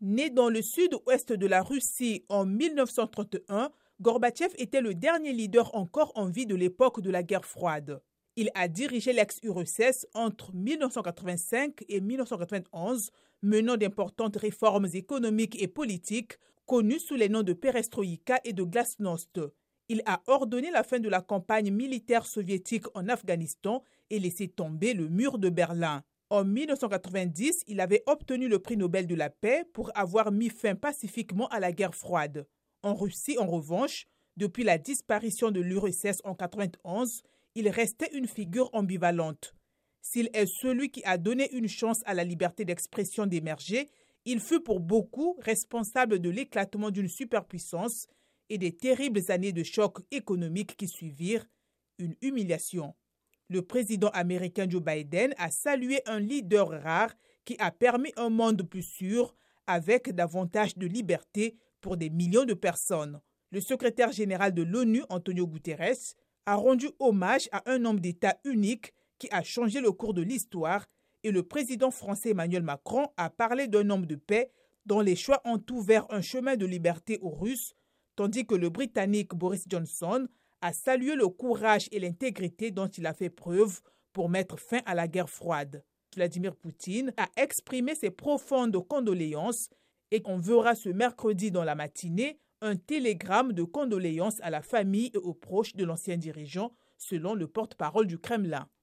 Né dans le sud-ouest de la Russie en 1931, Gorbatchev était le dernier leader encore en vie de l'époque de la guerre froide. Il a dirigé l'ex-URSS entre 1985 et 1991, menant d'importantes réformes économiques et politiques connues sous les noms de perestroïka et de glasnost. Il a ordonné la fin de la campagne militaire soviétique en Afghanistan et laissé tomber le mur de Berlin. En 1990, il avait obtenu le prix Nobel de la paix pour avoir mis fin pacifiquement à la guerre froide. En Russie, en revanche, depuis la disparition de l'URSS en 1991, il restait une figure ambivalente. S'il est celui qui a donné une chance à la liberté d'expression d'émerger, il fut pour beaucoup responsable de l'éclatement d'une superpuissance et des terribles années de choc économique qui suivirent, une humiliation le président américain Joe Biden a salué un leader rare qui a permis un monde plus sûr avec davantage de liberté pour des millions de personnes. Le secrétaire général de l'ONU, Antonio Guterres, a rendu hommage à un homme d'État unique qui a changé le cours de l'histoire et le président français Emmanuel Macron a parlé d'un homme de paix dont les choix ont ouvert un chemin de liberté aux Russes, tandis que le Britannique Boris Johnson a salué le courage et l'intégrité dont il a fait preuve pour mettre fin à la guerre froide. Vladimir Poutine a exprimé ses profondes condoléances et on verra ce mercredi dans la matinée un télégramme de condoléances à la famille et aux proches de l'ancien dirigeant, selon le porte-parole du Kremlin.